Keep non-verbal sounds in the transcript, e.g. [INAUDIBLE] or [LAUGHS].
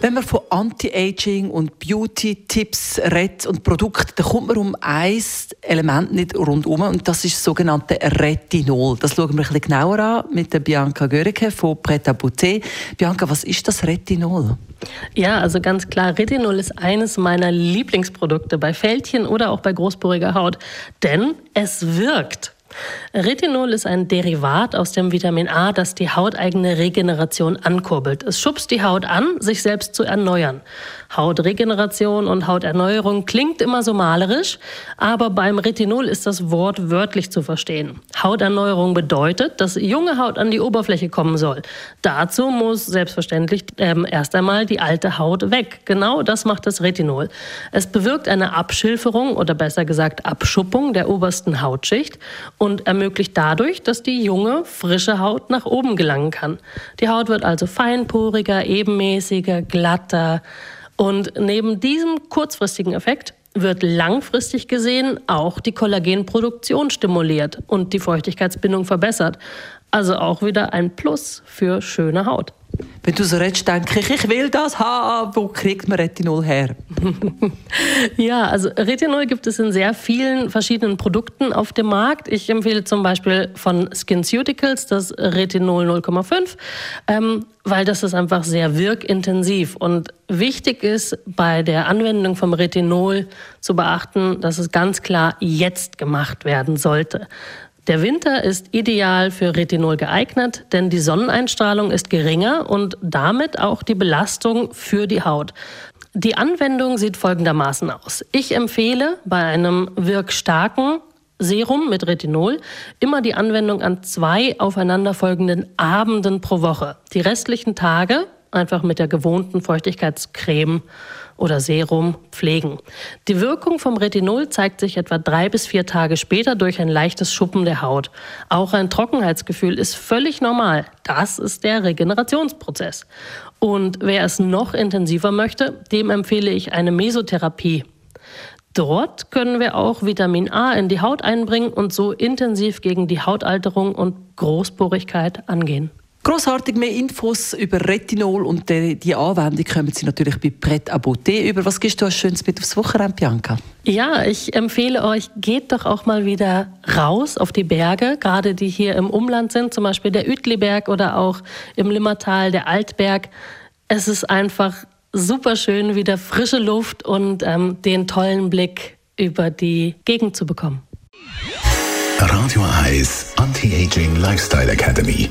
wenn man von Anti-Aging und Beauty-Tipps redet und Produkten, dann kommt man um ein Element nicht rundherum und das ist das sogenannte Retinol. Das schauen wir ein bisschen genauer an mit der Bianca Görike von Pret à Bouté. Bianca, was ist das Retinol? Ja, also ganz klar, Retinol ist eines meiner Lieblingsprodukte bei Fältchen oder auch bei großporiger Haut, denn es wirkt. Retinol ist ein Derivat aus dem Vitamin A, das die hauteigene Regeneration ankurbelt. Es schubst die Haut an, sich selbst zu erneuern. Hautregeneration und Hauterneuerung klingt immer so malerisch, aber beim Retinol ist das Wort wörtlich zu verstehen. Hauterneuerung bedeutet, dass junge Haut an die Oberfläche kommen soll. Dazu muss selbstverständlich ähm, erst einmal die alte Haut weg. Genau das macht das Retinol. Es bewirkt eine Abschilferung oder besser gesagt Abschuppung der obersten Hautschicht und ermöglicht dadurch, dass die junge, frische Haut nach oben gelangen kann. Die Haut wird also feinporiger, ebenmäßiger, glatter. Und neben diesem kurzfristigen Effekt wird langfristig gesehen auch die Kollagenproduktion stimuliert und die Feuchtigkeitsbindung verbessert. Also auch wieder ein Plus für schöne Haut. Wenn du so redest, denke ich, ich will das haben. Wo kriegt man Retinol her? [LAUGHS] ja, also Retinol gibt es in sehr vielen verschiedenen Produkten auf dem Markt. Ich empfehle zum Beispiel von SkinCeuticals das Retinol 0,5, ähm, weil das ist einfach sehr wirkintensiv. Und wichtig ist bei der Anwendung vom Retinol zu beachten, dass es ganz klar jetzt gemacht werden sollte. Der Winter ist ideal für Retinol geeignet, denn die Sonneneinstrahlung ist geringer und damit auch die Belastung für die Haut. Die Anwendung sieht folgendermaßen aus. Ich empfehle bei einem wirkstarken Serum mit Retinol immer die Anwendung an zwei aufeinanderfolgenden Abenden pro Woche. Die restlichen Tage einfach mit der gewohnten Feuchtigkeitscreme oder Serum pflegen. Die Wirkung vom Retinol zeigt sich etwa drei bis vier Tage später durch ein leichtes Schuppen der Haut. Auch ein Trockenheitsgefühl ist völlig normal. Das ist der Regenerationsprozess. Und wer es noch intensiver möchte, dem empfehle ich eine Mesotherapie. Dort können wir auch Vitamin A in die Haut einbringen und so intensiv gegen die Hautalterung und Großporigkeit angehen. Grossartig mehr Infos über Retinol und die, die Anwendung kommen Sie natürlich bei Pret à Beauté über. Was gibst du als Schönes mit aufs Wochenende, Bianca? Ja, ich empfehle euch, geht doch auch mal wieder raus auf die Berge, gerade die hier im Umland sind, zum Beispiel der Uetliberg oder auch im Limmertal der Altberg. Es ist einfach super schön, wieder frische Luft und ähm, den tollen Blick über die Gegend zu bekommen. Radio Eyes Anti-Aging Lifestyle Academy.